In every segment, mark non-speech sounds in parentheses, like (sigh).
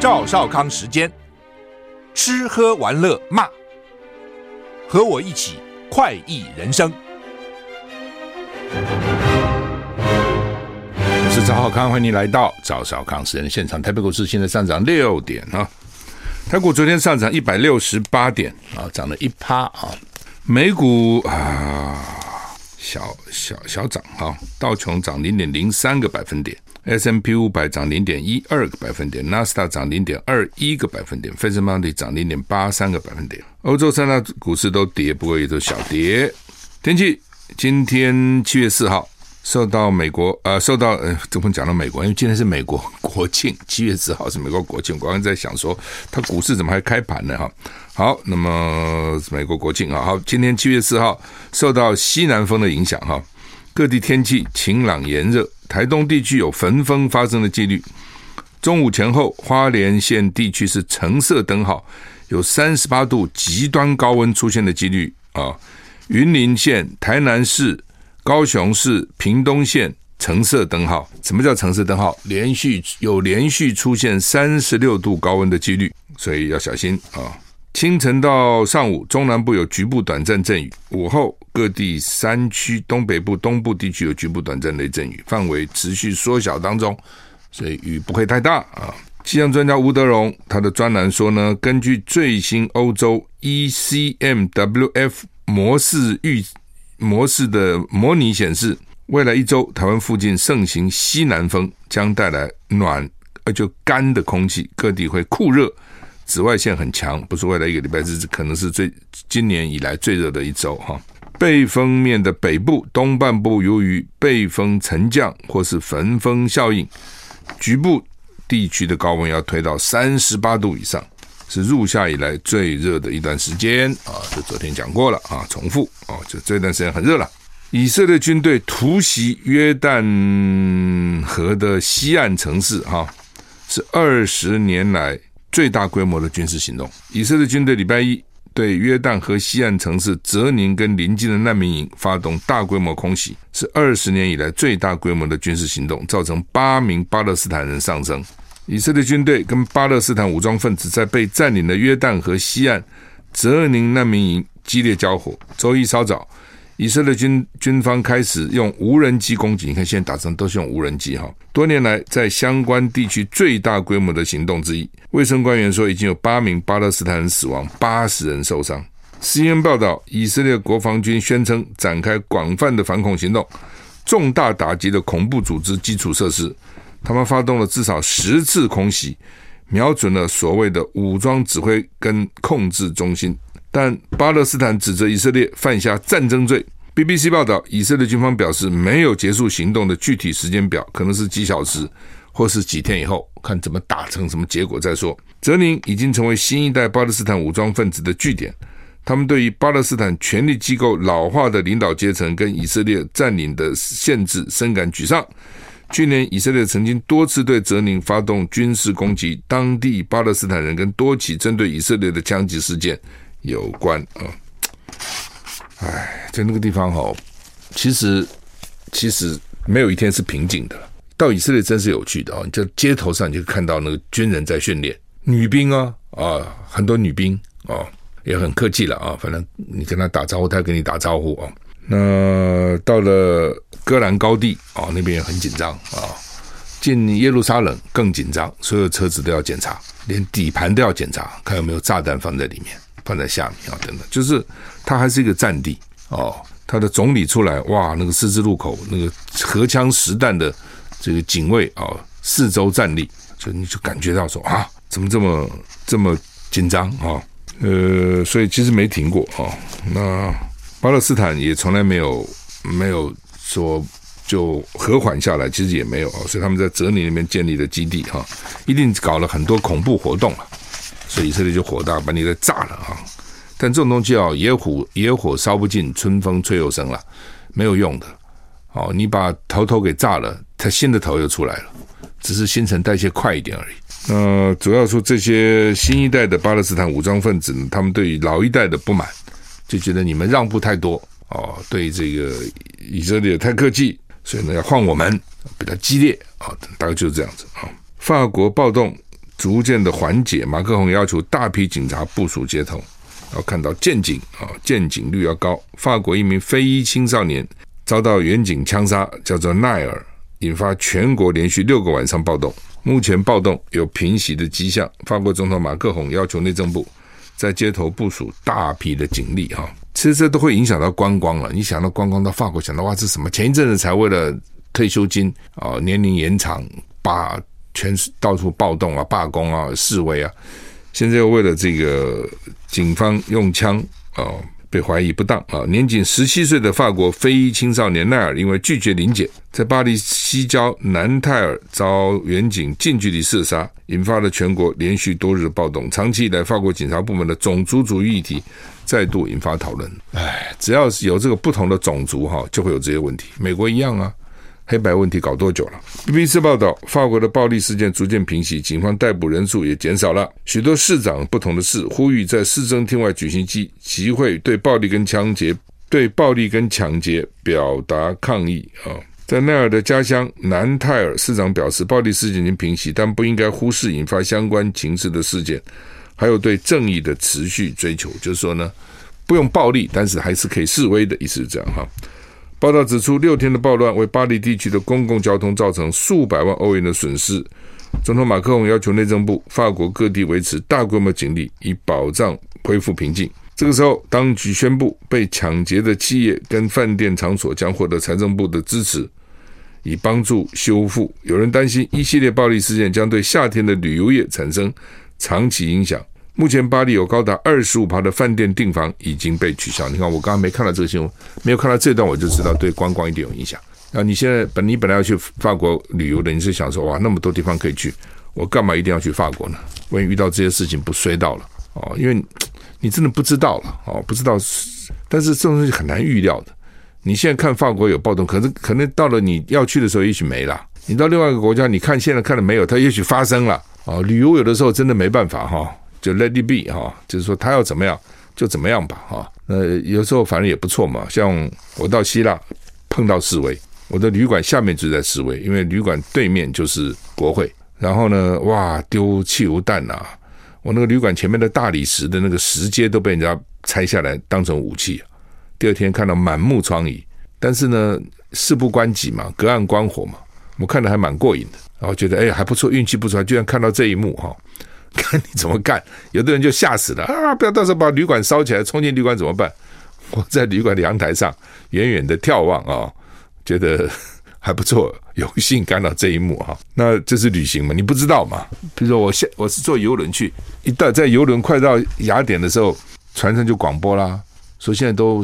赵少康时间，吃喝玩乐骂，和我一起快意人生。我是赵少康，欢迎你来到赵少康时间的现场。台北股市现在上涨六点啊，台股昨天上涨一百六十八点啊，涨了一趴啊，美股啊小小小涨啊，道琼涨零点零三个百分点。S M P 五百涨零点一二个百分点，纳斯达涨零点二一个百分点，费城半导体涨零点八三个百分点。欧洲三大股市都跌，不过也都小跌。天气，今天七月四号，受到美国呃，受到呃，怎么讲到美国？因为今天是美国国庆，(laughs) 七月四号是美国国庆。我刚刚在想说，它股市怎么还开盘呢？哈，好，那么美国国庆啊，好，今天七月四号，受到西南风的影响哈，各地天气晴朗炎热。台东地区有焚风发生的几率。中午前后，花莲县地区是橙色灯号，有三十八度极端高温出现的几率啊。云林县、台南市、高雄市、屏东县橙色灯号。什么叫橙色灯号？连续有连续出现三十六度高温的几率，所以要小心啊。清晨到上午，中南部有局部短暂阵雨；午后，各地山区、东北部、东部地区有局部短暂雷阵雨，范围持续缩小当中，所以雨不会太大啊。气象专家吴德荣他的专栏说呢，根据最新欧洲 ECMWF 模式预模式的模拟显示，未来一周台湾附近盛行西南风，将带来暖而就干的空气，各地会酷热。紫外线很强，不是未来一个礼拜日子，可能是最今年以来最热的一周哈。背风面的北部、东半部，由于背风沉降或是焚风效应，局部地区的高温要推到三十八度以上，是入夏以来最热的一段时间啊。这昨天讲过了啊，重复啊，就这段时间很热了。以色列军队突袭约旦河的西岸城市哈，是二十年来。最大规模的军事行动，以色列军队礼拜一对约旦河西岸城市泽宁跟邻近的难民营发动大规模空袭，是二十年以来最大规模的军事行动，造成八名巴勒斯坦人丧生。以色列军队跟巴勒斯坦武装分子在被占领的约旦河西岸泽宁难民营激烈交火。周一稍早。以色列军军方开始用无人机攻击，你看现在打仗都是用无人机哈。多年来在相关地区最大规模的行动之一。卫生官员说，已经有八名巴勒斯坦人死亡，八十人受伤。CNN 报道，以色列国防军宣称展开广泛的反恐行动，重大打击了恐怖组织基础设施。他们发动了至少十次空袭，瞄准了所谓的武装指挥跟控制中心。但巴勒斯坦指责以色列犯下战争罪。BBC 报道，以色列军方表示没有结束行动的具体时间表，可能是几小时，或是几天以后，看怎么打成什么结果再说。泽宁已经成为新一代巴勒斯坦武装分子的据点，他们对于巴勒斯坦权力机构老化的领导阶层跟以色列占领的限制深感沮丧。去年，以色列曾经多次对泽宁发动军事攻击，当地巴勒斯坦人跟多起针对以色列的枪击事件。有关啊，哎，在那个地方哈，其实其实没有一天是平静的。到以色列真是有趣的啊！你在街头上就看到那个军人在训练女兵啊啊，很多女兵啊，也很客气了啊。反正你跟他打招呼，他跟你打招呼啊。那到了戈兰高地啊，那边也很紧张啊。进耶路撒冷更紧张，所有车子都要检查，连底盘都要检查，看有没有炸弹放在里面。放在下面啊，等等，就是它还是一个战地哦。他的总理出来，哇，那个十字路口那个荷枪实弹的这个警卫啊，四周站立，所以你就感觉到说啊，怎么这么这么紧张啊？呃，所以其实没停过啊。那巴勒斯坦也从来没有没有说就和缓下来，其实也没有啊。所以他们在泽尼那边建立的基地哈，一定搞了很多恐怖活动了。所以以色列就火大，把你给炸了啊！但这种东西啊，野火野火烧不尽，春风吹又生了，没有用的。哦，你把头头给炸了，它新的头又出来了，只是新陈代谢快一点而已。那主要说这些新一代的巴勒斯坦武装分子，他们对于老一代的不满，就觉得你们让步太多哦，对这个以色列太客气，所以呢要换我们比较激烈啊，大概就是这样子啊。法国暴动。逐渐的缓解。马克宏要求大批警察部署街头，要看到见警啊，见警率要高。法国一名非裔青少年遭到远警枪杀，叫做奈尔，引发全国连续六个晚上暴动。目前暴动有平息的迹象。法国总统马克宏要求内政部在街头部署大批的警力哈。其实这都会影响到观光了。你想到观光到法国，想到哇，这什么？前一阵子才为了退休金啊，年龄延长，把全是到处暴动啊、罢工啊、示威啊。现在又为了这个警方用枪啊，被怀疑不当啊。年仅十七岁的法国非裔青少年奈尔，因为拒绝临检，在巴黎西郊南泰尔遭远警近距离射杀，引发了全国连续多日的暴动。长期以来，法国警察部门的种族主义议题。再度引发讨论。哎，只要是有这个不同的种族哈，就会有这些问题。美国一样啊，黑白问题搞多久了？BBC 报道，法国的暴力事件逐渐平息，警方逮捕人数也减少了。许多市长不同的市呼吁在市政厅外举行集集会，对暴力跟抢劫、对暴力跟抢劫表达抗议啊。在奈尔的家乡南泰尔，市长表示，暴力事件已经平息，但不应该忽视引发相关情势的事件。还有对正义的持续追求，就是说呢，不用暴力，但是还是可以示威的意思是这样哈。报道指出，六天的暴乱为巴黎地区的公共交通造成数百万欧元的损失。总统马克龙要求内政部、法国各地维持大规模警力，以保障恢复平静。这个时候，当局宣布被抢劫的企业跟饭店场所将获得财政部的支持，以帮助修复。有人担心一系列暴力事件将对夏天的旅游业产生长期影响。目前巴黎有高达二十五趴的饭店订房已经被取消。你看，我刚刚没看到这个新闻，没有看到这段，我就知道对观光一定有影响。啊，你现在本你本来要去法国旅游的，你是想说哇，那么多地方可以去，我干嘛一定要去法国呢？万一遇到这些事情不衰到了哦，因为你真的不知道了哦，不知道，但是这种东西很难预料的。你现在看法国有暴动，可是可能到了你要去的时候，也许没了。你到另外一个国家，你看现在看了没有？它也许发生了哦。旅游有的时候真的没办法哈。就 let it be 哈，就是说他要怎么样就怎么样吧哈。呃，有时候反正也不错嘛。像我到希腊碰到示威，我的旅馆下面就在示威，因为旅馆对面就是国会。然后呢，哇，丢汽油弹呐！我那个旅馆前面的大理石的那个石阶都被人家拆下来当成武器。第二天看到满目疮痍，但是呢，事不关己嘛，隔岸观火嘛，我看得还蛮过瘾的。然后觉得哎还不错，运气不错，居然看到这一幕哈。看你怎么干，有的人就吓死了啊！不要到时候把旅馆烧起来，冲进旅馆怎么办？(laughs) 我在旅馆的阳台上远远的眺望啊、哦，觉得还不错，有幸看到这一幕哈。那这是旅行嘛？你不知道嘛？比如说我现我是坐游轮去，一到在游轮快到雅典的时候，船上就广播啦，说现在都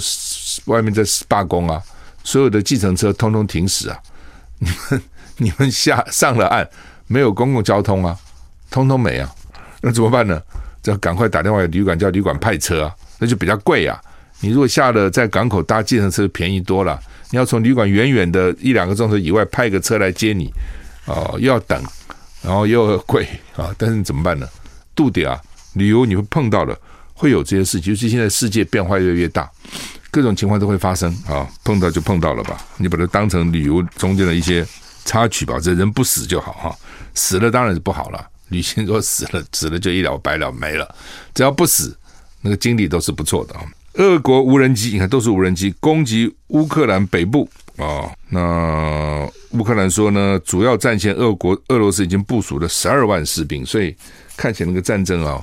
外面在罢工啊，所有的计程车通通停驶啊，(laughs) 你们你们下上了岸没有公共交通啊，通通没啊。那怎么办呢？这赶快打电话给旅馆，叫旅馆派车啊，那就比较贵啊。你如果下了在港口搭计程车，便宜多了。你要从旅馆远远的一两个钟头以外派个车来接你，哦，又要等，然后又贵啊。但是怎么办呢？度点啊，旅游你会碰到的，会有这些事情。尤其现在世界变化越来越大，各种情况都会发生啊。碰到就碰到了吧，你把它当成旅游中间的一些插曲吧。这人不死就好哈，死了当然是不好了。旅行若死了，死了就一了百了，没了。只要不死，那个经历都是不错的啊。俄国无人机，你看都是无人机攻击乌克兰北部啊。那乌克兰说呢，主要战线俄国俄罗斯已经部署了十二万士兵，所以看起来那个战争啊，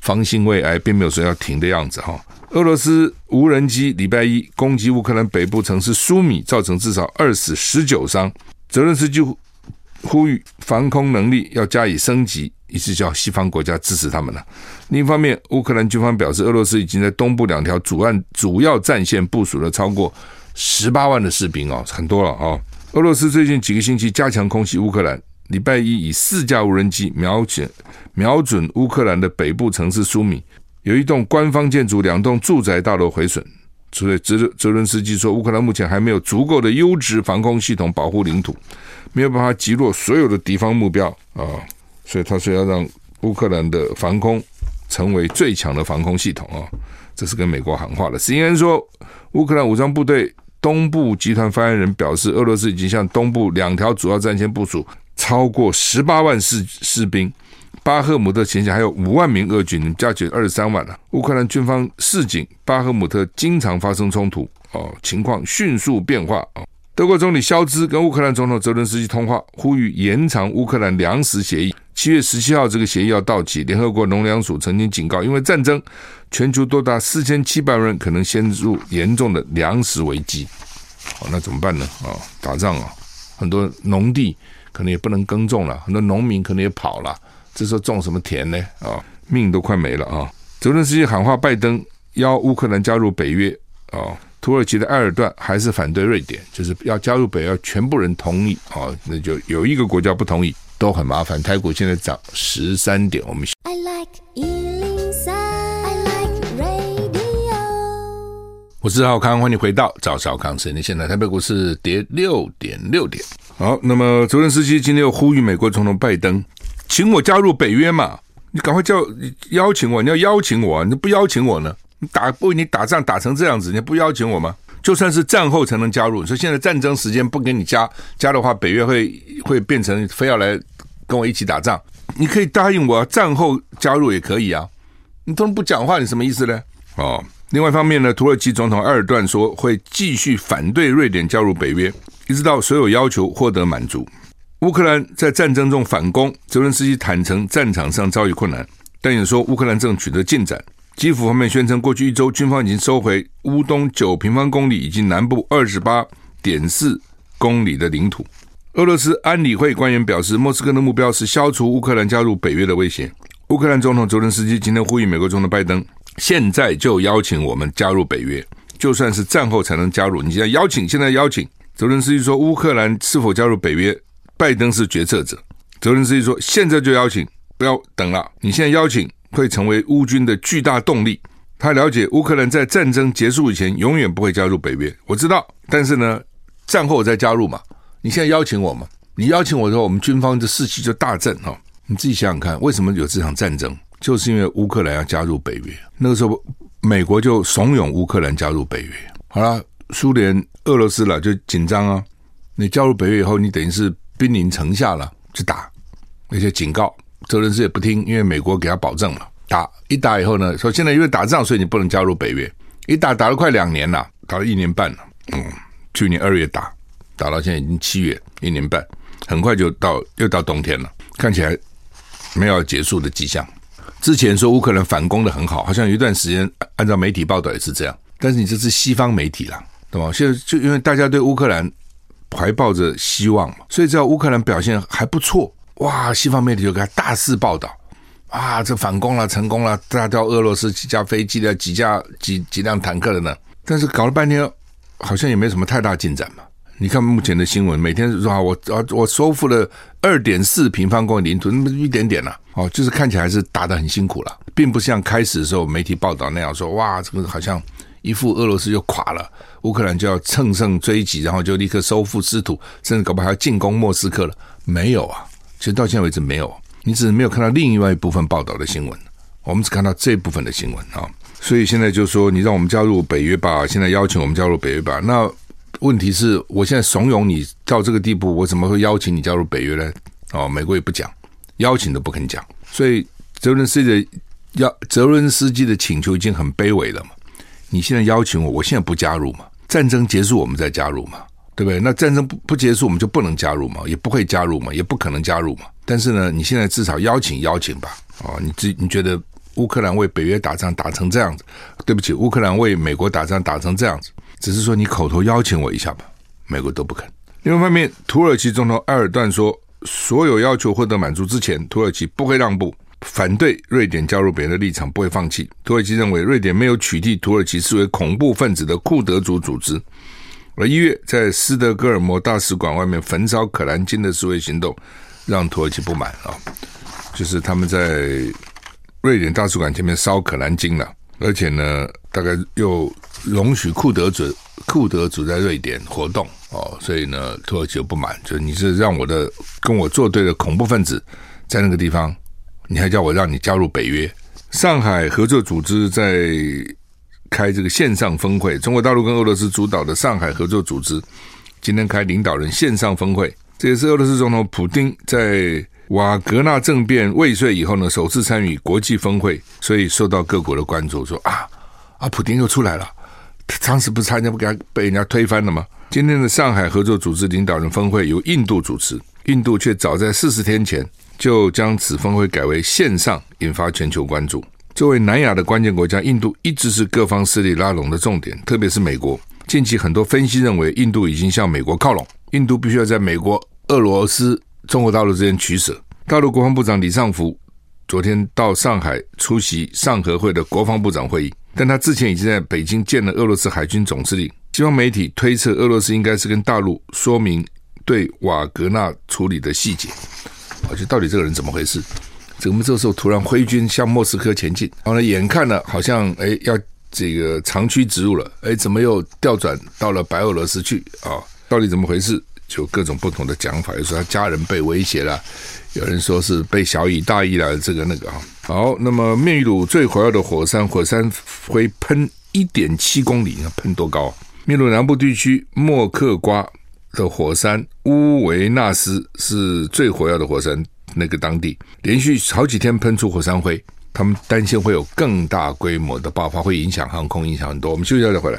方兴未艾，并没有说要停的样子哈。俄罗斯无人机礼拜一攻击乌克兰北部城市苏米，造成至少二死十九伤。泽伦斯基呼吁防空能力要加以升级，一直叫西方国家支持他们了。另一方面，乌克兰军方表示，俄罗斯已经在东部两条主岸主要战线部署了超过十八万的士兵哦，很多了哦。俄罗斯最近几个星期加强空袭乌克兰，礼拜一以四架无人机瞄准瞄准乌克兰的北部城市苏米，有一栋官方建筑、两栋住宅大楼毁损。所以泽泽伦斯基说，乌克兰目前还没有足够的优质防空系统保护领土。没有办法击落所有的敌方目标啊，所以他说要让乌克兰的防空成为最强的防空系统啊，这是跟美国喊话的。实际上说，乌克兰武装部队东部集团发言人表示，俄罗斯已经向东部两条主要战线部署超过十八万士士兵，巴赫姆特前线还有五万名俄军，加起来二十三万了。乌克兰军方示警，巴赫姆特经常发生冲突，哦，情况迅速变化啊。德国总理肖兹跟乌克兰总统泽伦斯基通话，呼吁延长乌克兰粮食协议。七月十七号，这个协议要到期。联合国农粮署曾经警告，因为战争，全球多达四千七百万人可能陷入严重的粮食危机。哦，那怎么办呢？啊，打仗啊，很多农地可能也不能耕种了，很多农民可能也跑了。这时候种什么田呢？啊，命都快没了啊！泽伦斯基喊话拜登，邀乌克兰加入北约啊。土耳其的埃尔段还是反对瑞典，就是要加入北约，全部人同意啊，那就有一个国家不同意，都很麻烦。台股现在涨十三点，我们。I like 103, I like radio。我是赵少康，欢迎回到赵少康时间。现在台北股市跌六点六点。好，那么泽连斯基今天又呼吁美国总统拜登，请我加入北约嘛？你赶快叫邀请我，你要邀请我，你不邀请我呢？你打为你打仗打成这样子，你不邀请我吗？就算是战后才能加入，你说现在战争时间不给你加，加的话，北约会会变成非要来跟我一起打仗。你可以答应我，战后加入也可以啊。你都不讲话，你什么意思呢？哦，另外一方面呢，土耳其总统埃尔段说会继续反对瑞典加入北约，一直到所有要求获得满足。乌克兰在战争中反攻，泽伦斯基坦承战场上遭遇困难，但也说乌克兰正取得进展。基辅方面宣称，过去一周军方已经收回乌东九平方公里以及南部二十八点四公里的领土。俄罗斯安理会官员表示，莫斯科的目标是消除乌克兰加入北约的威胁。乌克兰总统泽伦斯基今天呼吁美国总统拜登，现在就邀请我们加入北约，就算是战后才能加入。你现在邀请，现在邀请。泽伦斯基说，乌克兰是否加入北约，拜登是决策者。泽伦斯基说，现在就邀请，不要等了。你现在邀请。会成为乌军的巨大动力。他了解乌克兰在战争结束以前永远不会加入北约，我知道。但是呢，战后我再加入嘛？你现在邀请我嘛？你邀请我的话，我们军方的士气就大振哈。你自己想想看，为什么有这场战争？就是因为乌克兰要加入北约。那个时候，美国就怂恿乌克兰加入北约。好了，苏联、俄罗斯了就紧张啊。你加入北约以后，你等于是兵临城下了，去打，而且警告。泽伦斯基也不听，因为美国给他保证了，打一打以后呢，说现在因为打仗，所以你不能加入北约。一打打了快两年了，打了一年半了。嗯，去年二月打，打到现在已经七月，一年半，很快就到又到冬天了，看起来没有结束的迹象。之前说乌克兰反攻的很好，好像有一段时间按照媒体报道也是这样，但是你这是西方媒体了，对吧？现在就因为大家对乌克兰怀抱着希望嘛，所以只要乌克兰表现还不错。哇！西方媒体就给他大肆报道，啊，这反攻了，成功了，炸掉俄罗斯几架飞机的几架几几辆坦克的呢？但是搞了半天，好像也没什么太大进展嘛。你看目前的新闻，每天说啊，我啊，我收复了二点四平方公里领土，那么一点点了，哦，就是看起来是打得很辛苦了，并不像开始的时候媒体报道那样说，哇，这个好像一副俄罗斯就垮了，乌克兰就要乘胜追击，然后就立刻收复失土，甚至搞不好还要进攻莫斯科了，没有啊。其实到现在为止没有，你只是没有看到另外一部分报道的新闻，我们只看到这部分的新闻啊。所以现在就说你让我们加入北约吧，现在邀请我们加入北约吧。那问题是我现在怂恿你到这个地步，我怎么会邀请你加入北约呢？哦，美国也不讲，邀请都不肯讲。所以泽伦斯基的要泽伦斯基的请求已经很卑微了嘛。你现在邀请我，我现在不加入嘛？战争结束我们再加入嘛？对不对？那战争不不结束，我们就不能加入嘛？也不会加入嘛？也不可能加入嘛？但是呢，你现在至少邀请邀请吧。哦，你自你觉得乌克兰为北约打仗打成这样子，对不起，乌克兰为美国打仗打成这样子，只是说你口头邀请我一下吧，美国都不肯。另外一方面，土耳其总统埃尔段说，所有要求获得满足之前，土耳其不会让步，反对瑞典加入北约的立场不会放弃。土耳其认为，瑞典没有取缔土耳其视为恐怖分子的库德族组织。而一月在斯德哥尔摩大使馆外面焚烧可兰经的示威行动，让土耳其不满啊！就是他们在瑞典大使馆前面烧可兰经了，而且呢，大概又容许库德族库德族在瑞典活动哦，所以呢，土耳其又不满，就是你是让我的跟我作对的恐怖分子在那个地方，你还叫我让你加入北约？上海合作组织在。开这个线上峰会，中国大陆跟俄罗斯主导的上海合作组织今天开领导人线上峰会，这也是俄罗斯总统普丁在瓦格纳政变未遂以后呢，首次参与国际峰会，所以受到各国的关注。说啊啊，普丁又出来了，他当时不是参加不给他被人家推翻了吗？今天的上海合作组织领导人峰会由印度主持，印度却早在四十天前就将此峰会改为线上，引发全球关注。作为南亚的关键国家，印度一直是各方势力拉拢的重点，特别是美国。近期很多分析认为，印度已经向美国靠拢，印度必须要在美国、俄罗斯、中国大陆之间取舍。大陆国防部长李尚福昨天到上海出席上合会的国防部长会议，但他之前已经在北京见了俄罗斯海军总司令。西方媒体推测，俄罗斯应该是跟大陆说明对瓦格纳处理的细节。啊，就，到底这个人怎么回事？怎么这时候突然挥军向莫斯科前进？然后呢，眼看呢，好像诶要这个长驱直入了，诶怎么又调转到了白俄罗斯去啊？到底怎么回事？就各种不同的讲法，有说他家人被威胁了，有人说是被小以大义了，这个那个啊。好，那么秘鲁最火热的火山，火山灰喷一点七公里，喷多高？秘鲁南部地区莫克瓜的火山乌维纳斯是最火热的火山。那个当地连续好几天喷出火山灰，他们担心会有更大规模的爆发，会影响航空，影响很多。我们休息一下再回来。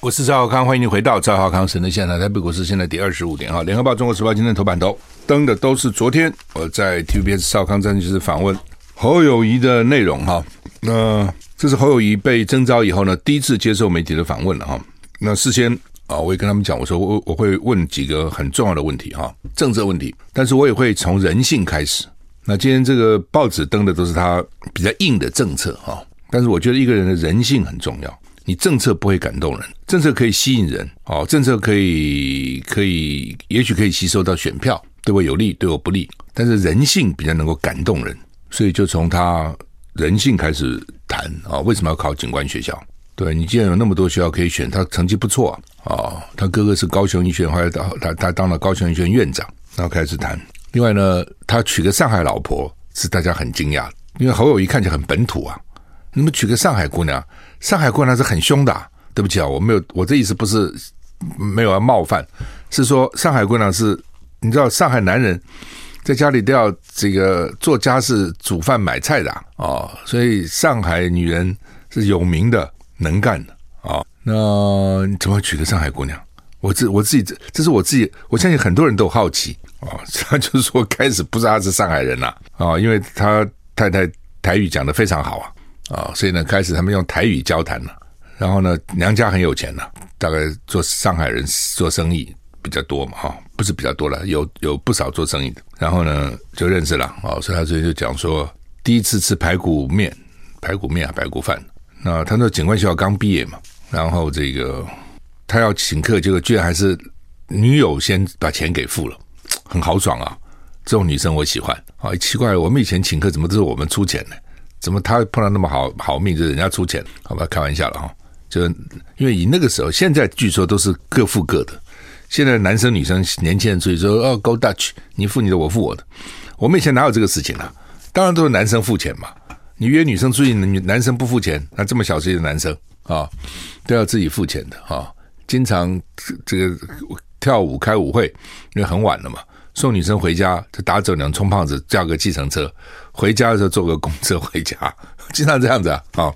我是赵少康，欢迎你回到赵少康神的现场。台北股市现在跌二十五点哈。联合报、中国时报今天头版都登的都是昨天我在 TVBS 少康战就是访问侯友谊的内容哈。那这是侯友谊被征召以后呢，第一次接受媒体的访问了哈。那事先。啊，我也跟他们讲，我说我我会问几个很重要的问题哈，政策问题，但是我也会从人性开始。那今天这个报纸登的都是他比较硬的政策哈，但是我觉得一个人的人性很重要。你政策不会感动人，政策可以吸引人，哦，政策可以可以，也许可以吸收到选票，对我有利，对我不利，但是人性比较能够感动人，所以就从他人性开始谈啊，为什么要考警官学校？对，你既然有那么多学校可以选，他成绩不错啊，他哥哥是高雄医学院，后来他他他当了高雄医学院院长，然后开始谈。另外呢，他娶个上海老婆是大家很惊讶，因为侯友宜看起来很本土啊，你们娶个上海姑娘，上海姑娘是很凶的。对不起啊，我没有，我这意思不是没有要冒犯，是说上海姑娘是，你知道上海男人在家里都要这个做家事、煮饭、买菜的啊，所以上海女人是有名的。能干的啊、那你怎么娶个上海姑娘？我自我自己这这是我自己，我相信很多人都好奇啊、哦。他 (laughs) 就是说开始不知道他是上海人了啊、因为他太太台语讲得非常好啊啊、所以呢开始他们用台语交谈了。然后呢娘家很有钱了，大概做上海人做生意比较多嘛哈、不是比较多了，有有不少做生意的。然后呢就认识了、哦，所以他最近就讲说第一次吃排骨面、排骨面啊、排骨饭。那他说警官学校刚毕业嘛，然后这个他要请客，结果居然还是女友先把钱给付了，很豪爽啊！这种女生我喜欢啊！奇怪，我们以前请客怎么都是我们出钱呢？怎么他碰到那么好好命，就是人家出钱？好吧，开玩笑了哈！就因为以那个时候，现在据说都是各付各的。现在男生女生年轻人出去说哦，Go Dutch，你付你的，我付我的。我们以前哪有这个事情啊？当然都是男生付钱嘛。你约女生出去，男生不付钱，那这么小岁的男生啊，都要自己付钱的啊。经常这个跳舞开舞会，因为很晚了嘛，送女生回家就打肿脸充胖子，叫个计程车回家的时候坐个公车回家，经常这样子啊。啊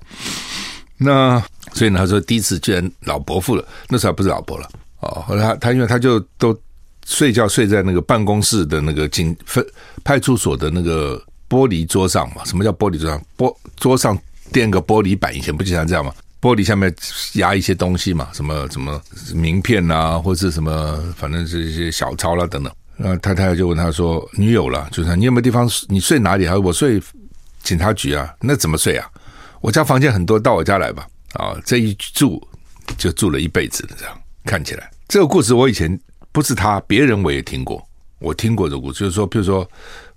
那所以呢，他说第一次居然老婆付了，那时候还不是老婆了哦。后来他他因为他就都睡觉睡在那个办公室的那个警分派出所的那个。玻璃桌上嘛，什么叫玻璃桌上？玻桌上垫个玻璃板，以前不经常这样吗？玻璃下面压一些东西嘛，什么什么名片啊，或者什么，反正是一些小抄啦等等。那太太就问他说：“女友了，就是你有没有地方？你睡哪里？”啊：“我睡警察局啊。”那怎么睡啊？我家房间很多，到我家来吧。啊，这一住就住了一辈子了，这样看起来。这个故事我以前不是他，别人我也听过，我听过这个故事，就是说，比如说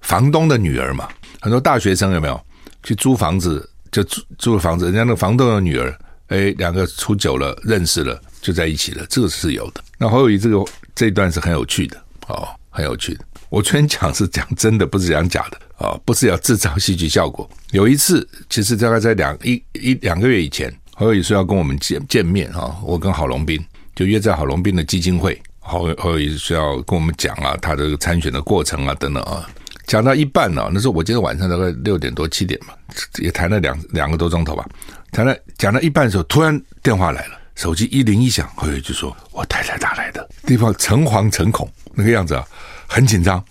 房东的女儿嘛。很多大学生有没有去租房子？就租租了房子，人家那个房东的女儿，哎，两个处久了，认识了，就在一起了，这个是有的。那侯友宜这个这一段是很有趣的哦，很有趣的。我昨天讲是讲真的，不是讲假的啊、哦，不是要制造戏剧效果。有一次，其实大概在两一一两个月以前，侯友宜说要跟我们见见面啊、哦，我跟郝龙斌就约在郝龙斌的基金会。侯侯友需要跟我们讲啊，他这个参选的过程啊等等啊，讲到一半呢、啊，那时候我记得晚上大概六点多七点嘛，也谈了两两个多钟头吧，谈了讲到一半的时候，突然电话来了，手机一铃一响，侯友就说：“我太太打来的，地方诚惶诚恐那个样子啊，很紧张，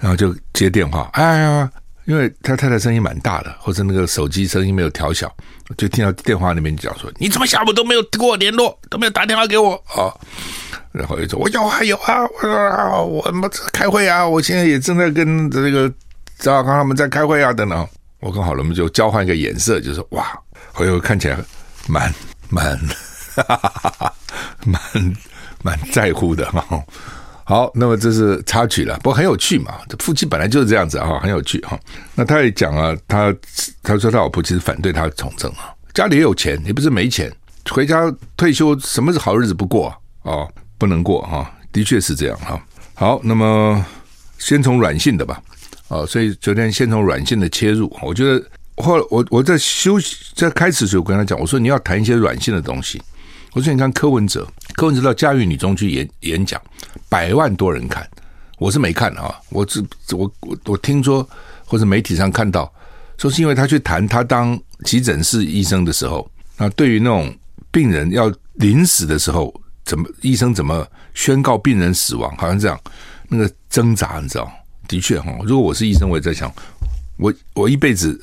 然后就接电话，哎呀。”因为他太太声音蛮大的，或者那个手机声音没有调小，就听到电话那边讲说：“你怎么下午都没有跟我联络，都没有打电话给我。啊？”然后又说：“我有啊？有啊，我说啊？我们开会啊，我现在也正在跟这个赵小康他们在开会啊？等等。”我跟好了，我们就交换一个眼色，就说：“哇，侯友看起来蛮蛮哈哈哈哈蛮蛮在乎的哈。”好，那么这是插曲了，不过很有趣嘛。这夫妻本来就是这样子哈，很有趣哈。那他也讲啊，他他说他老婆其实反对他从政啊，家里也有钱，也不是没钱，回家退休，什么是好日子不过啊？哦，不能过哈，的确是这样哈。好，那么先从软性的吧，哦，所以昨天先从软性的切入，我觉得后来我我在休息在开始的时候跟他讲，我说你要谈一些软性的东西。我说你看柯文哲，柯文哲到嘉义女中去演演讲，百万多人看，我是没看啊，我只我我我听说或者媒体上看到，说是因为他去谈他当急诊室医生的时候，那对于那种病人要临死的时候，怎么医生怎么宣告病人死亡，好像这样那个挣扎，你知道？的确哈，如果我是医生，我也在想，我我一辈子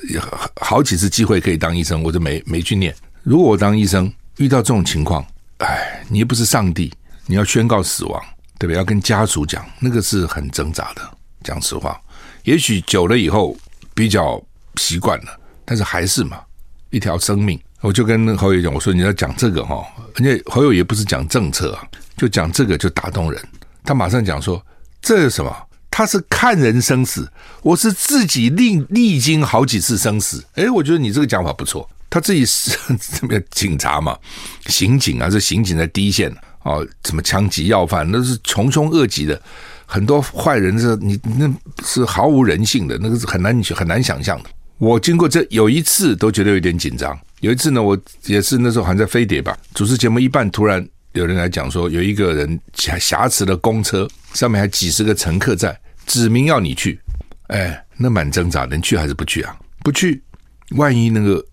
好几次机会可以当医生，我就没没去念。如果我当医生。遇到这种情况，哎，你又不是上帝，你要宣告死亡，对不对？要跟家属讲，那个是很挣扎的。讲实话，也许久了以后比较习惯了，但是还是嘛，一条生命。我就跟侯友讲，我说你要讲这个哈，人家侯友也不是讲政策啊，就讲这个就打动人。他马上讲说，这是什么？他是看人生死，我是自己历历经好几次生死。哎，我觉得你这个讲法不错。他自己是 (laughs) 这个警察嘛，刑警啊，是刑警在第一线哦，什么枪击要犯，那是穷凶恶极的，很多坏人是，你那是毫无人性的，那个是很难很难想象的。我经过这有一次都觉得有点紧张，有一次呢，我也是那时候还在飞碟吧，主持节目一半，突然有人来讲说，有一个人挟持的公车上面还几十个乘客在，指明要你去，哎，那蛮挣扎能，去还是不去啊？不去，万一那个。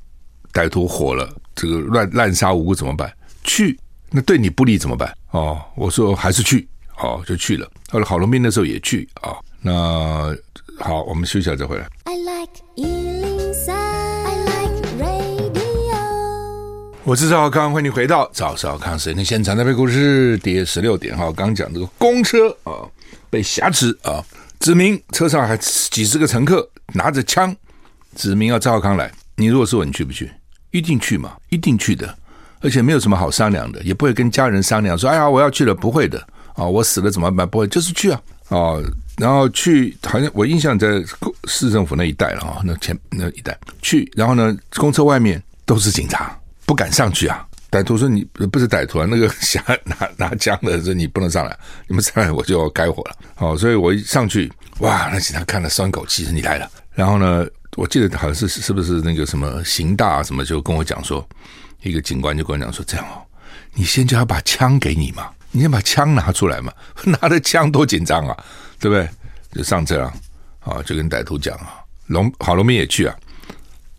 歹徒火了，这个乱滥杀无辜怎么办？去，那对你不利怎么办？哦，我说还是去，哦，就去了。后来郝龙斌那时候也去啊、哦。那好，我们休息一下再回来。I like 103, I like radio。我是赵少康，欢迎你回到赵少康时间的现场。那边故事第十六点哈，刚讲这个公车啊、哦、被挟持啊，指明车上还几十个乘客拿着枪，指明要赵少康来。你如果是我，你去不去？一定去嘛，一定去的，而且没有什么好商量的，也不会跟家人商量说：“哎呀，我要去了。”不会的啊、哦，我死了怎么办？不会，就是去啊啊、哦！然后去，好像我印象在市政府那一带了啊，那前那一带去，然后呢，公车外面都是警察，不敢上去啊。歹徒说：“你不是歹徒啊，那个想拿拿枪的说你不能上来，你们上来我就要开火了。”哦，所以我一上去，哇，那警察看了松口气，你来了。然后呢？我记得好像是是不是那个什么刑大什么就跟我讲说，一个警官就跟我讲说，这样哦，你先叫他把枪给你嘛，你先把枪拿出来嘛，(laughs) 拿着枪多紧张啊，对不对？就上车啊，啊，就跟歹徒讲啊，龙郝龙斌也去啊，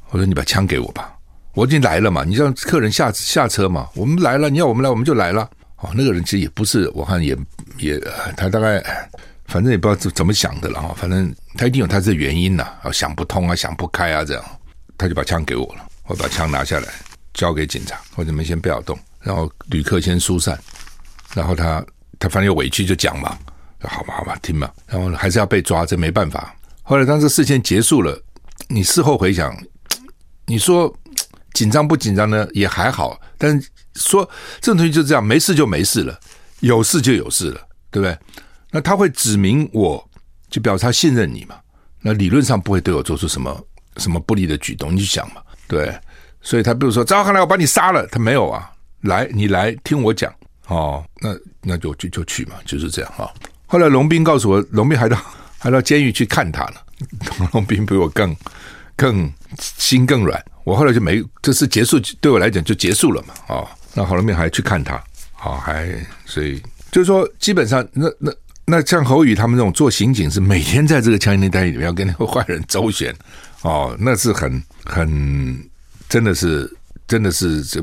我说你把枪给我吧，我已经来了嘛，你让客人下下车嘛，我们来了，你要我们来我们就来了。哦，那个人其实也不是，我看也也他大概。反正也不知道怎怎么想的了哈，反正他一定有他的原因呐，啊想不通啊，想不开啊，这样他就把枪给我了，我把枪拿下来交给警察，或者你们先不要动，然后旅客先疏散，然后他他反正有委屈就讲嘛，好吧好吧听嘛，然后还是要被抓，这没办法。后来当这事件结束了，你事后回想，你说紧张不紧张呢？也还好，但是说这种东西就这样，没事就没事了，有事就有事了，对不对？那他会指明我，就表示他信任你嘛？那理论上不会对我做出什么什么不利的举动，你去想嘛？对，所以他比如说，赵康来，我把你杀了，他没有啊？来，你来听我讲哦，那那就就就去嘛，就是这样哈、哦。后来龙斌告诉我，龙斌还到 (laughs) 还到监狱去看他了。(laughs) 龙斌比我更更心更软，我后来就没这次结束，对我来讲就结束了嘛。哦，那郝龙斌还去看他，好、哦，还所以。就是说，基本上那那那像侯宇他们这种做刑警，是每天在这个枪林弹雨里面要跟那个坏人周旋哦，那是很很真的是真的是这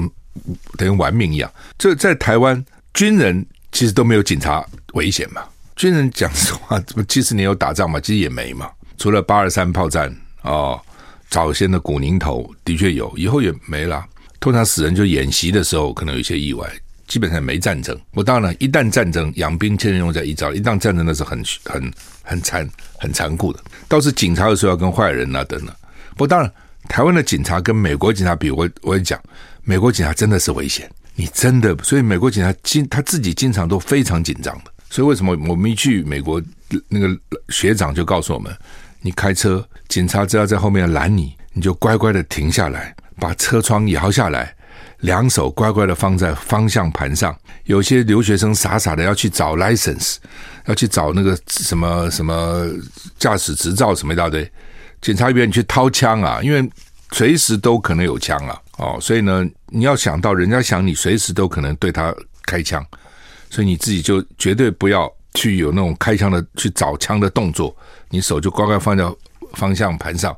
等于玩命一样。这在台湾军人其实都没有警察危险嘛。军人讲实话，怎么七十年有打仗嘛？其实也没嘛，除了八二三炮战哦，早先的古宁头的确有，以后也没了。通常死人就演习的时候可能有一些意外，基本上没战争。我当然一旦战争，养兵千日用在一朝，一旦战争那是很很很残很残酷的。倒是警察有时候要跟坏人啊等等。不过当然，台湾的警察跟美国警察比，我我也讲，美国警察真的是危险。你真的，所以美国警察经他自己经常都非常紧张的。所以为什么我们一去美国，那个学长就告诉我们：你开车，警察只要在后面拦你，你就乖乖的停下来，把车窗摇下来，两手乖乖的放在方向盘上。有些留学生傻傻的要去找 license，要去找那个什么什么驾驶执照什么一大堆，警察员你去掏枪啊，因为随时都可能有枪啊，哦，所以呢，你要想到人家想你随时都可能对他开枪。所以你自己就绝对不要去有那种开枪的去找枪的动作，你手就乖乖放在方向盘上。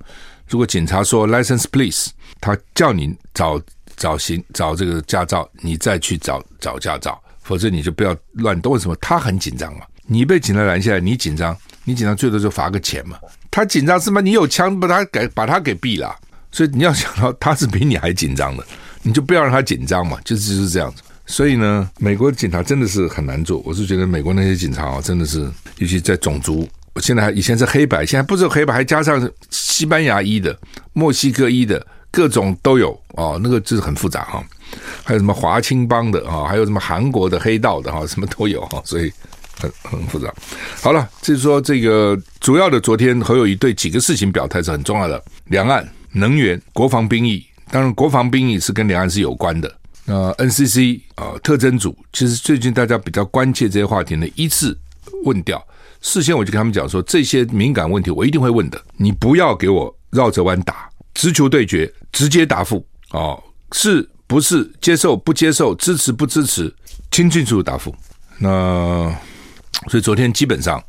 如果警察说 “license please”，他叫你找找行找这个驾照，你再去找找驾照，否则你就不要乱动。为什么？他很紧张嘛。你被警察拦下来，你紧张，你紧张最多就罚个钱嘛。他紧张是吗？你有枪把他给把他给毙了，所以你要想到他是比你还紧张的，你就不要让他紧张嘛，就是就是这样子。所以呢，美国警察真的是很难做。我是觉得美国那些警察啊，真的是，尤其在种族，现在还以前是黑白，现在不是黑白，还加上西班牙裔的、墨西哥裔的，各种都有哦。那个就是很复杂哈。还有什么华青帮的啊，还有什么韩国的黑道的哈，什么都有哈。所以很很复杂。好了，就是说这个主要的，昨天侯友谊对几个事情表态是很重要的：两岸、能源、国防兵役。当然，国防兵役是跟两岸是有关的。呃，NCC 啊、特征组，其实最近大家比较关切这些话题呢，依次问掉。事先我就跟他们讲说，这些敏感问题我一定会问的，你不要给我绕着弯打，直球对决，直接答复哦，是不是接受不接受，支持不支持，清清楚楚答复。那所以昨天基本上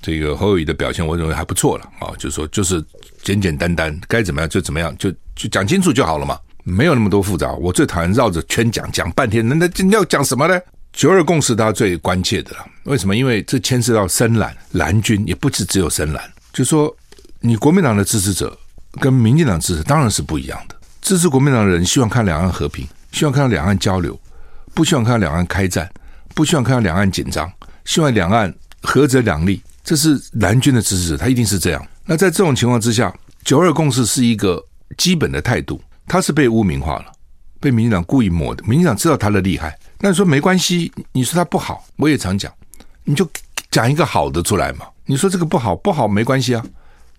这个侯友谊的表现，我认为还不错了啊、就是说就是简简单单，该怎么样就怎么样，就就讲清楚就好了嘛。没有那么多复杂，我最讨厌绕着圈讲，讲半天。那那你要讲什么呢？九二共识，大家最关切的了。为什么？因为这牵涉到深蓝蓝军，也不止只有深蓝。就说你国民党的支持者跟民进党支持当然是不一样的。支持国民党的人希望看两岸和平，希望看到两岸交流，不希望看到两岸开战，不希望看到两岸紧张，希望两岸合则两利。这是蓝军的支持者，他一定是这样。那在这种情况之下，九二共识是一个基本的态度。他是被污名化了，被民进党故意抹的。民进党知道他的厉害，那你说没关系。你说他不好，我也常讲，你就讲一个好的出来嘛。你说这个不好，不好没关系啊。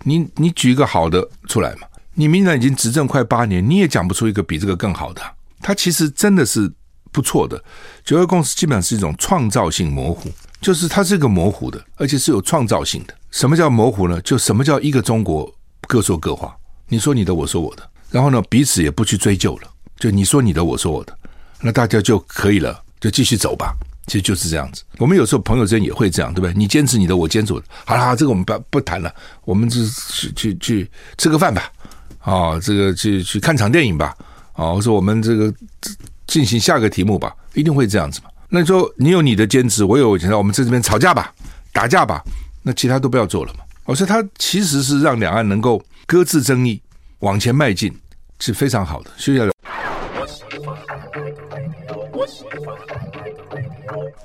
你你举一个好的出来嘛。你民进党已经执政快八年，你也讲不出一个比这个更好的。他其实真的是不错的。九二共识基本上是一种创造性模糊，就是它是一个模糊的，而且是有创造性的。什么叫模糊呢？就什么叫一个中国各说各话？你说你的，我说我的。然后呢，彼此也不去追究了，就你说你的，我说我的，那大家就可以了，就继续走吧。其实就是这样子。我们有时候朋友之间也会这样，对不对？你坚持你的，我坚持我的。好了，这个我们不不谈了，我们就去去去吃个饭吧，啊、这个去去看场电影吧，啊、哦，或者我们这个进行下个题目吧，一定会这样子嘛。那你说你有你的坚持，我有我坚持，我们在这边吵架吧，打架吧，那其他都不要做了嘛。我说他其实是让两岸能够搁置争议。往前迈进是非常好的。谢谢，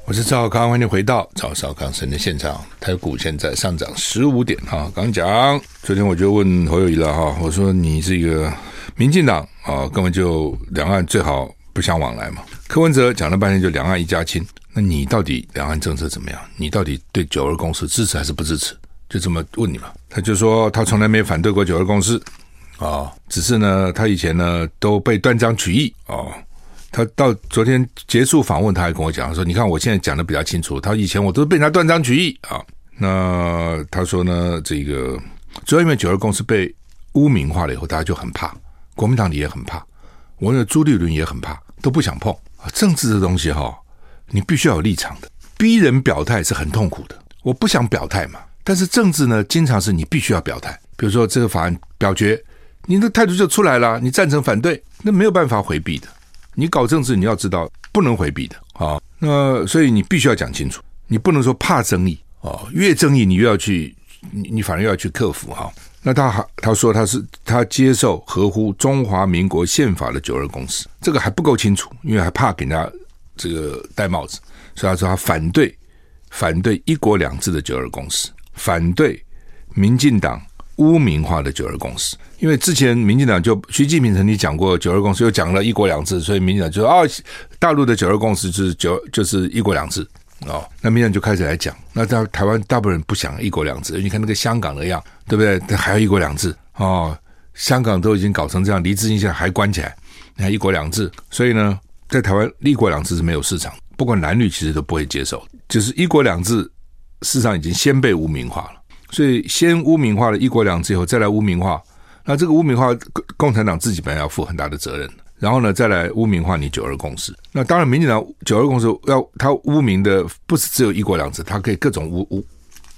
我是赵康，欢迎回到赵少康生的现场。台股现在上涨十五点哈。刚讲，昨天我就问侯友宜了哈，我说你这个民进党啊，根本就两岸最好不相往来嘛。柯文哲讲了半天就两岸一家亲，那你到底两岸政策怎么样？你到底对九二共识支持还是不支持？就这么问你嘛。他就说他从来没反对过九二共识。哦，只是呢，他以前呢都被断章取义哦。他到昨天结束访问，他还跟我讲说：“你看，我现在讲的比较清楚。他以前我都被人家断章取义啊。”那他说呢，这个主要因为九二共识被污名化了以后，大家就很怕，国民党里也很怕，我的朱立伦也很怕，都不想碰。政治的东西哈，你必须要有立场的。逼人表态是很痛苦的。我不想表态嘛，但是政治呢，经常是你必须要表态。比如说这个法案表决，你的态度就出来了，你赞成反对，那没有办法回避的。你搞政治，你要知道不能回避的啊。那所以你必须要讲清楚，你不能说怕争议啊，越争议你越要去，你你反而要去克服哈。那他还他说他是他接受合乎中华民国宪法的九二共识，这个还不够清楚，因为还怕给人家这个戴帽子，所以他说他反对反对一国两制的九二共识，反对民进党污名化的九二共识。因为之前民进党就习近平曾经讲过九二共识，又讲了一国两制，所以民进党就说哦，大陆的九二共识就是九就是一国两制。哦，那民进党就开始来讲，那在台湾大部分人不想一国两制，你看那个香港的样，对不对？他还要一国两制。哦，香港都已经搞成这样，黎智英现在还关起来，你看一国两制，所以呢，在台湾一国两制是没有市场，不管男女其实都不会接受，就是一国两制市场已经先被污名化了，所以先污名化了一国两制以后再来污名化，那这个污名化共产党自己本来要负很大的责任。然后呢，再来污名化你九二共识。那当然，民进党九二共识要他污名的，不是只有一国两制，他可以各种诬诬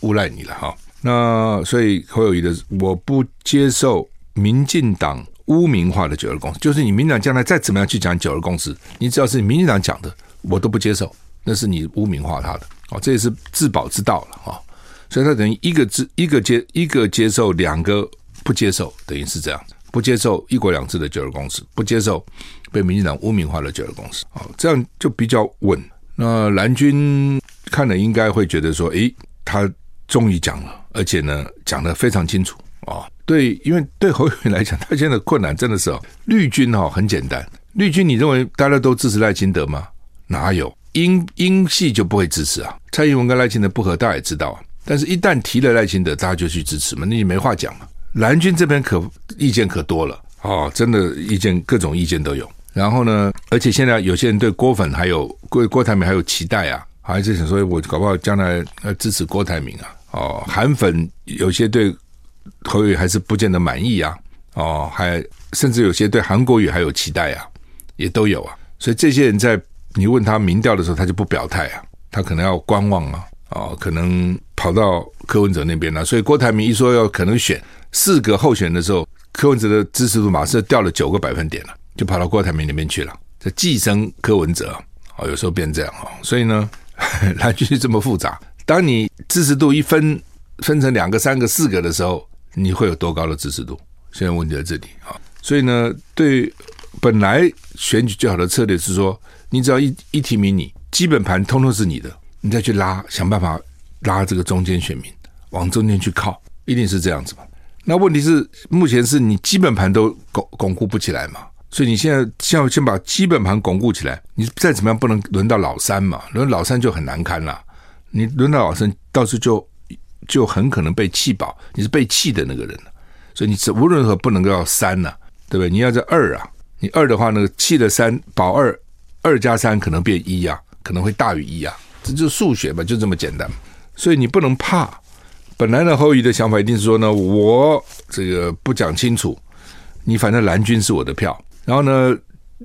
诬赖你了哈。那所以侯友谊的，我不接受民进党污名化的九二共识，就是你民进党将来再怎么样去讲九二共识，你只要是民进党讲的，我都不接受，那是你污名化他的。哦，这也是自保之道了哈。所以他等于一个接一个接一个接受，两个不接受，等于是这样。不接受一国两制的九二共识，不接受被民进党污名化的九二共识，好，这样就比较稳。那蓝军看了应该会觉得说，诶，他终于讲了，而且呢讲得非常清楚啊。对，因为对侯友宜来讲，他现在的困难真的是哦，绿军哈很简单，绿军你认为大家都支持赖清德吗？哪有英英系就不会支持啊？蔡英文跟赖清德不合，大家也知道啊。但是一旦提了赖清德，大家就去支持嘛，那就没话讲了。蓝军这边可意见可多了哦，真的意见各种意见都有。然后呢，而且现在有些人对郭粉还有郭郭台铭还有期待啊，还是想说我搞不好将来要支持郭台铭啊。哦，韩粉有些对侯友宜还是不见得满意啊。哦，还甚至有些对韩国语还有期待啊，也都有啊。所以这些人在你问他民调的时候，他就不表态啊，他可能要观望啊。哦，可能跑到柯文哲那边了。所以郭台铭一说要可能选。四个候选的时候，柯文哲的支持度马上掉了九个百分点了，就跑到郭台铭那边去了。这寄生柯文哲啊，有时候变这样啊。所以呢，蓝军是这么复杂。当你支持度一分分成两个、三个、四个的时候，你会有多高的支持度？现在问题在这里啊。所以呢，对本来选举最好的策略是说，你只要一一提名你，基本盘通通是你的，你再去拉，想办法拉这个中间选民往中间去靠，一定是这样子嘛。那问题是，目前是你基本盘都巩巩固不起来嘛？所以你现在先要先把基本盘巩固起来，你再怎么样不能轮到老三嘛？轮到老三就很难堪了。你轮到老三，到时候就就很可能被弃保，你是被弃的那个人。所以你无论如何不能够要三呐、对不对？你要在二啊，你二的话，那个弃的三保二，二加三可能变一啊，可能会大于一啊，这就是数学嘛，就这么简单。所以你不能怕。本来呢，侯友宜的想法一定是说呢，我这个不讲清楚，你反正蓝军是我的票，然后呢，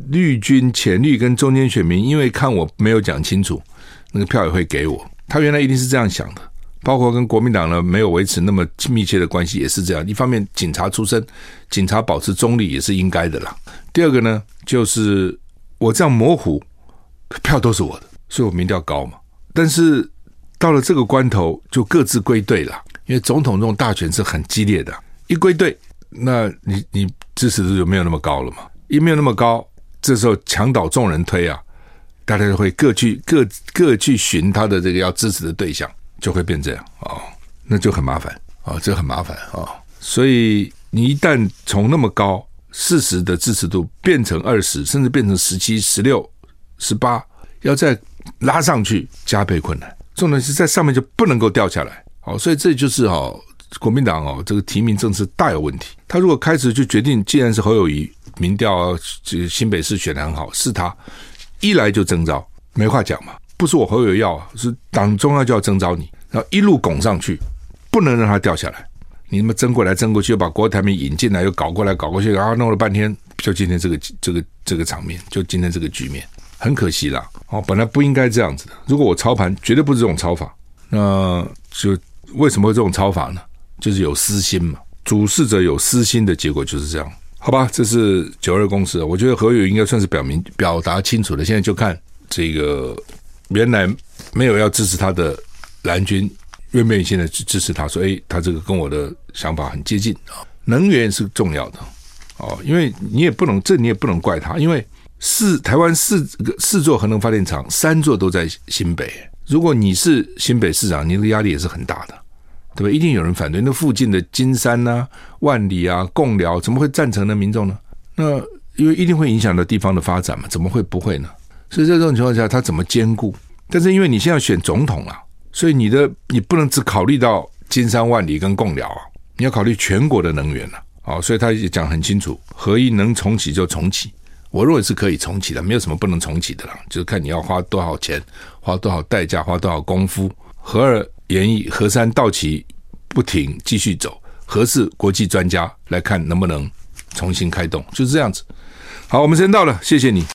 绿军、浅绿跟中间选民因为看我没有讲清楚，那个票也会给我。他原来一定是这样想的，包括跟国民党呢没有维持那么密切的关系也是这样。一方面，警察出身，警察保持中立也是应该的啦。第二个呢，就是我这样模糊，票都是我的，所以我民调高嘛。但是。到了这个关头，就各自归队了。因为总统这种大选是很激烈的，一归队，那你你支持度就没有那么高了嘛。一没有那么高，这时候墙倒众人推啊，大家就会各去各各去寻他的这个要支持的对象，就会变这样、哦，那就很麻烦、哦，这很麻烦、哦。所以你一旦从那么高四十的支持度变成二十，甚至变成十七、十六、十八，要再拉上去，加倍困难。重点是在上面就不能够掉下来，好，所以这就是哈国民党哦这个提名政策大有问题。他如果开始就决定，既然是侯友谊民调这新北市选的很好，是他一来就征召，没话讲嘛，不是我侯友要，是党中央就要征召你，然后一路拱上去，不能让他掉下来。你他妈争过来争过去，又把郭台铭引进来，又搞过来搞过去，然后弄了半天，就今天这个这个这个场面，就今天这个局面。很可惜啦。哦，本来不应该这样子的。如果我操盘，绝对不是这种操法。那就为什么会这种操法呢？就是有私心嘛。主事者有私心的结果就是这样。好吧，这是九二共识。我觉得何友应该算是表明表达清楚了。现在就看这个原来没有要支持他的蓝军，愿不愿意现在支持他？说，哎，他这个跟我的想法很接近啊。能源是重要的哦，因为你也不能，这你也不能怪他，因为四台湾四个四座核能发电厂，三座都在新北。如果你是新北市长，你的压力也是很大的，对吧？一定有人反对。那附近的金山呐、万里啊、贡寮，怎么会赞成呢？民众呢？那因为一定会影响到地方的发展嘛，怎么会不会呢？所以在这种情况下，他怎么兼顾？但是因为你现在选总统啊，所以你的你不能只考虑到金山、万里跟贡寮啊。你要考虑全国的能源了，好，所以他也讲很清楚，核一能重启就重启，我认为是可以重启的，没有什么不能重启的啦，就是看你要花多少钱，花多少代价，花多少功夫。合二延役，核三到期不停继续走，合四国际专家来看能不能重新开动，就是这样子。好，我们时间到了，谢谢你。